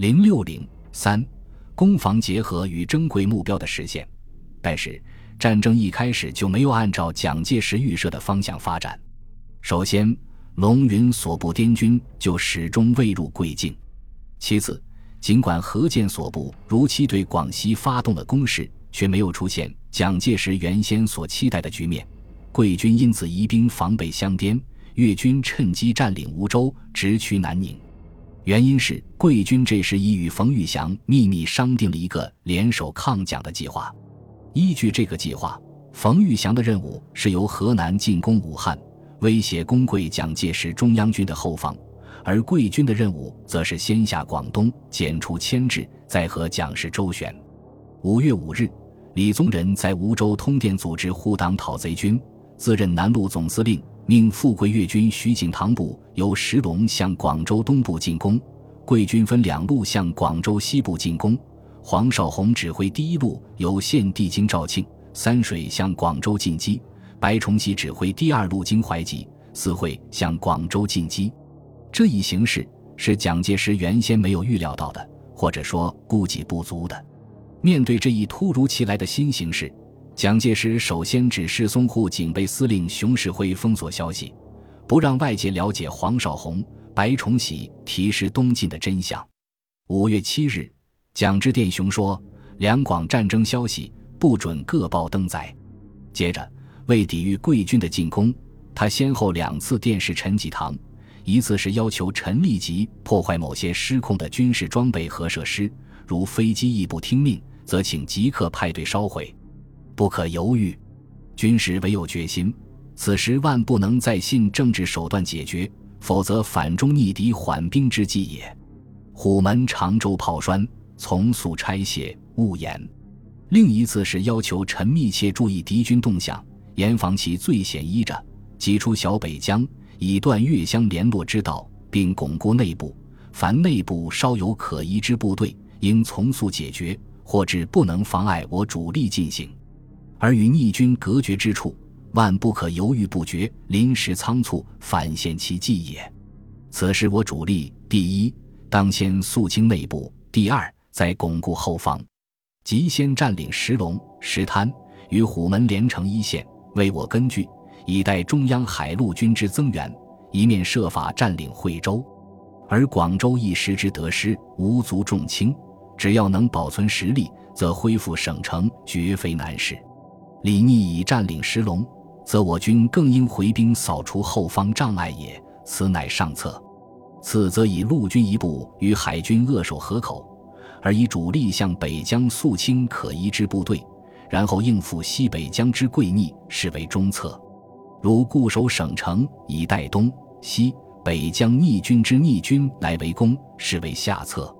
零六零三，攻防结合与珍贵目标的实现。但是，战争一开始就没有按照蒋介石预设的方向发展。首先，龙云所部滇军就始终未入贵境；其次，尽管何键所部如期对广西发动了攻势，却没有出现蒋介石原先所期待的局面。贵军因此移兵防备湘滇，粤军趁机占领梧州，直趋南宁。原因是贵军这时已与冯玉祥秘密商定了一个联手抗蒋的计划。依据这个计划，冯玉祥的任务是由河南进攻武汉，威胁攻桂蒋介石中央军的后方；而贵军的任务则是先下广东，剪除牵制，再和蒋氏周旋。五月五日，李宗仁在梧州通电组织护党讨贼军，自任南路总司令，命富贵粤军徐景堂部由石龙向广州东部进攻，贵军分两路向广州西部进攻。黄绍竑指挥第一路由县地经肇庆、三水向广州进击，白崇禧指挥第二路经怀集、四会向广州进击。这一形势是蒋介石原先没有预料到的，或者说估计不足的。面对这一突如其来的新形势，蒋介石首先指示淞沪警备司令熊式辉封锁消息，不让外界了解黄绍竑、白崇禧提示东进的真相。五月七日。蒋致电熊说：“两广战争消息不准各报登载。”接着，为抵御贵军的进攻，他先后两次电示陈济棠，一次是要求陈立即破坏某些失控的军事装备和设施，如飞机亦不听命，则请即刻派队烧毁，不可犹豫。军事唯有决心，此时万不能再信政治手段解决，否则反中逆敌缓兵之计也。虎门、常州炮栓。从速拆卸，勿言。另一次是要求臣密切注意敌军动向，严防其最险依着挤出小北江，以断粤湘联络之道，并巩固内部。凡内部稍有可疑之部队，应从速解决，或至不能妨碍我主力进行。而与逆军隔绝之处，万不可犹豫不决、临时仓促，反现其计也。此时我主力，第一当先肃清内部，第二。在巩固后方，即先占领石龙、石滩与虎门连成一线，为我根据，以待中央海陆军之增援；一面设法占领惠州，而广州一时之得失，无足重轻。只要能保存实力，则恢复省城绝非难事。李逆已占领石龙，则我军更应回兵扫除后方障碍也，此乃上策。此则以陆军一部与海军扼守河口。而以主力向北疆肃清可疑之部队，然后应付西北疆之贵逆，是为中策；如固守省城以待东西北疆逆军之逆军来围攻，是为下策。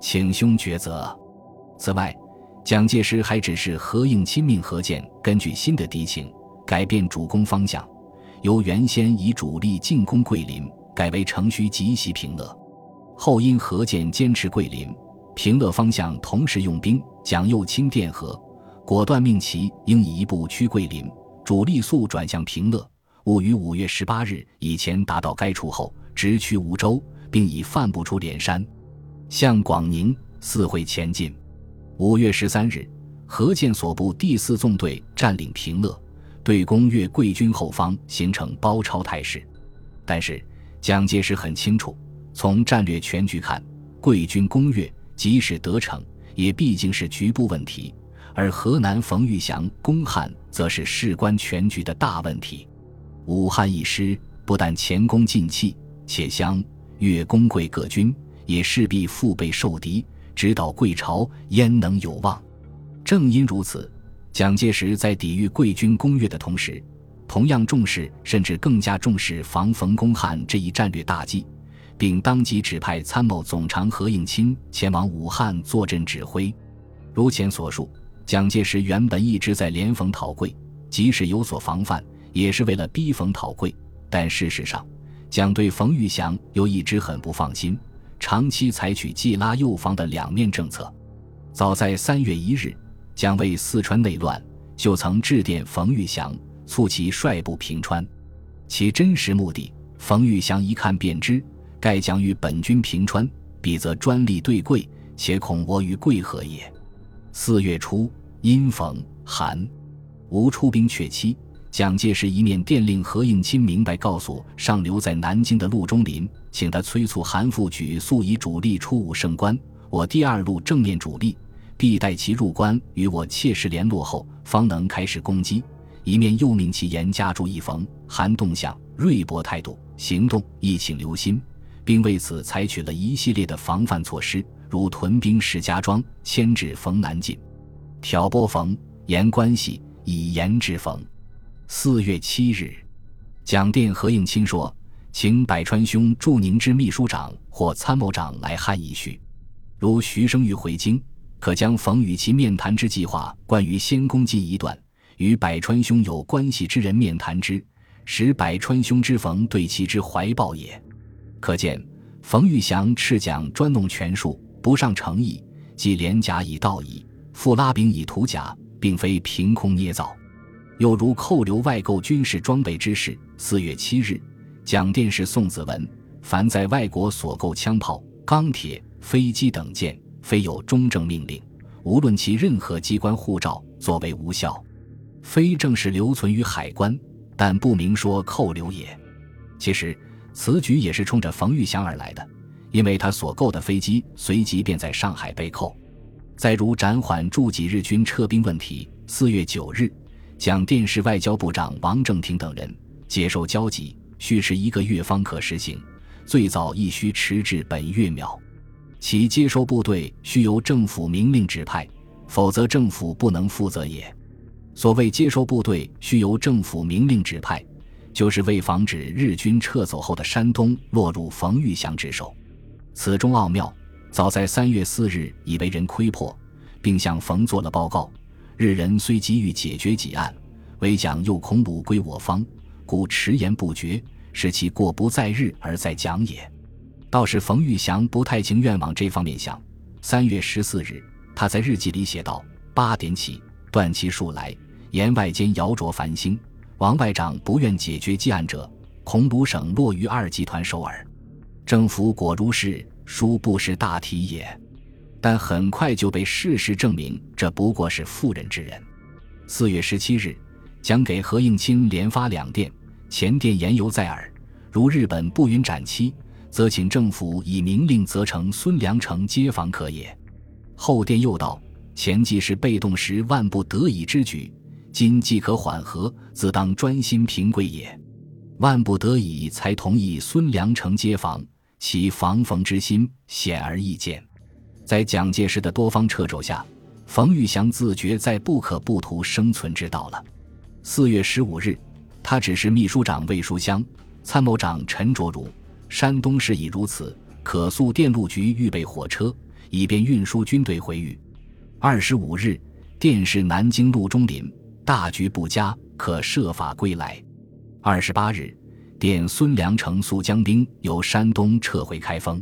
请兄抉择。此外，蒋介石还指示何应钦命何键根据新的敌情，改变主攻方向，由原先以主力进攻桂林，改为城虚急袭平乐。后因何键坚持桂林。平乐方向同时用兵，蒋又清电河，果断命其应以一部驱桂林，主力速转向平乐，务于五月十八日以前达到该处后，直趋梧州，并以范部出连山，向广宁四会前进。五月十三日，何键所部第四纵队占领平乐，对攻粤桂军后方，形成包抄态势。但是蒋介石很清楚，从战略全局看，桂军攻粤。即使得逞，也毕竟是局部问题；而河南冯玉祥攻汉，则是事关全局的大问题。武汉一失，不但前功尽弃，且湘粤攻桂各军也势必腹背受敌，直捣贵朝，焉能有望？正因如此，蒋介石在抵御贵军攻粤的同时，同样重视，甚至更加重视防冯攻汉这一战略大计。并当即指派参谋总长何应钦前往武汉坐镇指挥。如前所述，蒋介石原本一直在联冯讨桂，即使有所防范，也是为了逼冯讨桂。但事实上，蒋对冯玉祥又一直很不放心，长期采取既拉又防的两面政策。早在三月一日，蒋为四川内乱，就曾致电冯玉祥，促其率部平川。其真实目的，冯玉祥一看便知。盖将与本军平川，必则专利对贵，且恐我与贵何也。四月初，阴逢寒，吴出兵阙期。蒋介石一面电令何应钦明白告诉尚留在南京的陆中林，请他催促韩复榘速以主力出武胜关。我第二路正面主力必待其入关与我切实联络后，方能开始攻击。一面又命其严加注意冯韩动向，锐薄态度，行动亦请留心，并为此采取了一系列的防范措施，如屯兵石家庄，牵制冯南进，挑拨冯言关系，以严制冯。四月七日，蒋电何应钦说：“请百川兄驻宁之秘书长或参谋长来汉一叙。如徐生瑜回京，可将冯与其面谈之计划，关于先攻进一段，与百川兄有关系之人面谈之，使百川兄之冯对其之怀抱也。可见冯玉祥斥蒋专弄权术，不上诚意，即连甲以道矣，复拉饼以图甲，并非凭空捏造。”又如扣留外购军事装备之事，四月七日，蒋电使宋子文：凡在外国所购枪炮、钢铁、飞机等件，非有中正命令，无论其任何机关护照，作为无效，非正式留存于海关，但不明说扣留也。其实此举也是冲着冯玉祥而来的，因为他所购的飞机随即便在上海被扣。再如暂缓驻几日军撤兵问题，四月九日。蒋电视外交部长王正廷等人接受交集，需时一个月方可实行，最早亦需迟至本月秒。其接收部队须由政府明令指派，否则政府不能负责也。所谓接收部队须由政府明令指派，就是为防止日军撤走后的山东落入冯玉祥之手。此中奥妙，早在三月四日已为人窥破，并向冯做了报告。日人虽急于解决己案，唯蒋又恐鲁归我方，故迟延不决，使其过不在日而在蒋也。倒是冯玉祥不太情愿往这方面想。三月十四日，他在日记里写道：“八点起，断其数来，言外间摇着繁星。王外长不愿解决计案者，恐鲁省落于二集团手耳。政府果如是，殊不识大体也。”但很快就被事实证明，这不过是妇人之仁。四月十七日，蒋给何应钦连发两电，前电言犹在耳：如日本不允斩期，则请政府以明令责成孙良诚接防可也。后电又道：前既是被动时万不得已之举，今既可缓和，自当专心平贵也。万不得已才同意孙良诚接防，其防冯之心显而易见。在蒋介石的多方掣肘下，冯玉祥自觉在不可不图生存之道了。四月十五日，他指示秘书长魏书香、参谋长陈卓如：山东事已如此，可速电路局预备火车，以便运输军队回豫。二十五日，电示南京陆中林大局不佳，可设法归来。二十八日，电孙良诚速将兵由山东撤回开封。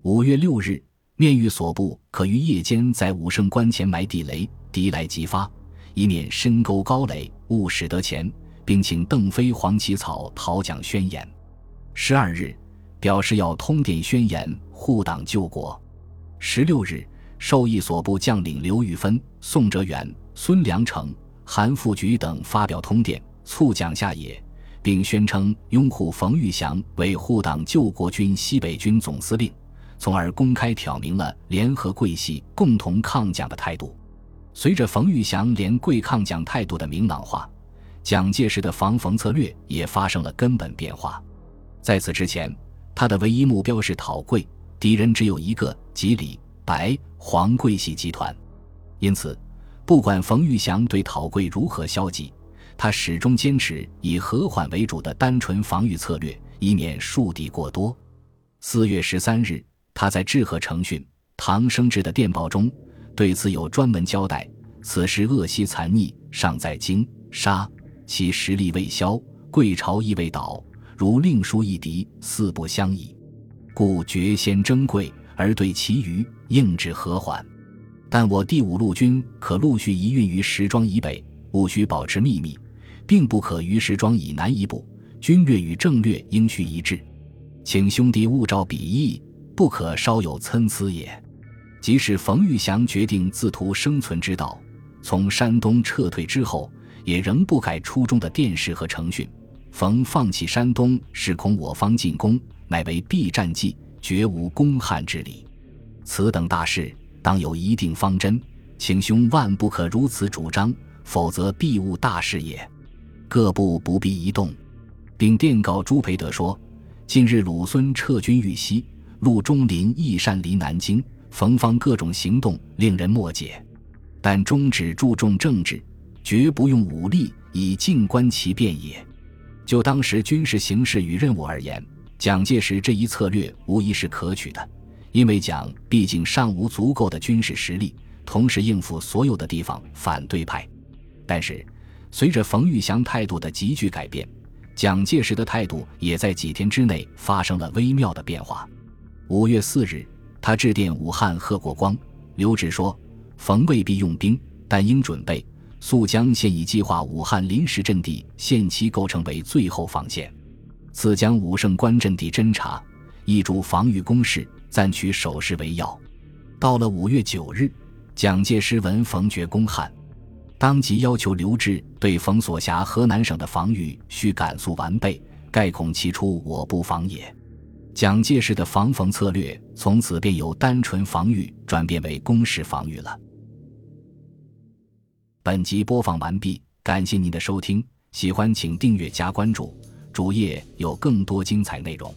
五月六日。面谕所部，可于夜间在武胜关前埋地雷，敌来即发，以免深沟高垒，误使得前，并请邓飞、黄起草讨蒋宣言。十二日，表示要通电宣言，护党救国。十六日，授意所部将领刘玉芬、宋哲元、孙良诚、韩复榘等发表通电，促蒋下野，并宣称拥护冯玉祥为护党救国军西北军总司令。从而公开挑明了联合桂系共同抗蒋的态度。随着冯玉祥联桂抗蒋态度的明朗化，蒋介石的防冯策略也发生了根本变化。在此之前，他的唯一目标是讨桂，敌人只有一个，即李、白、黄桂系集团。因此，不管冯玉祥对讨桂如何消极，他始终坚持以和缓为主的单纯防御策略，以免树敌过多。四月十三日。他在致贺成训唐生智的电报中，对此有专门交代：此时恶习残逆，尚在京杀，其实力未消，贵朝亦未倒，如令书一敌，四不相宜，故决先争贵，而对其余应之和缓。但我第五路军可陆续移运于石庄以北，务须保持秘密，并不可于石庄以南一步。军略与政略应须一致，请兄弟勿照彼意。不可稍有参差也。即使冯玉祥决定自图生存之道，从山东撤退之后，也仍不改初衷的电视和程训。冯放弃山东，是恐我方进攻，乃为避战计，绝无攻汉之理。此等大事，当有一定方针，请兄万不可如此主张，否则必误大事也。各部不必移动，并电告朱培德说：近日鲁孙撤军豫西，陆中林亦擅离南京，冯方各种行动令人莫解。但终只注重政治，绝不用武力以静观其变也。就当时军事形势与任务而言，蒋介石这一策略无疑是可取的，因为蒋毕竟尚无足够的军事实力，同时应付所有的地方反对派。但是，随着冯玉祥态度的急剧改变，蒋介石的态度也在几天之内发生了微妙的变化。五月四日，他致电武汉贺国光、刘峙说：“冯未必用兵，但应准备。”速将现已计划武汉临时阵地限期构成为最后防线，次将武胜关阵地侦察，挹注防御工事，暂取守势为要。到了五月九日，蒋介石闻冯决攻汉，当即要求刘峙对冯所辖河南省的防御需赶速完备，盖恐其出我不防也。蒋介石的防冯策略从此便由单纯防御转变为攻势防御了。本集播放完毕，感谢您的收听，喜欢请订阅加关注，主页有更多精彩内容。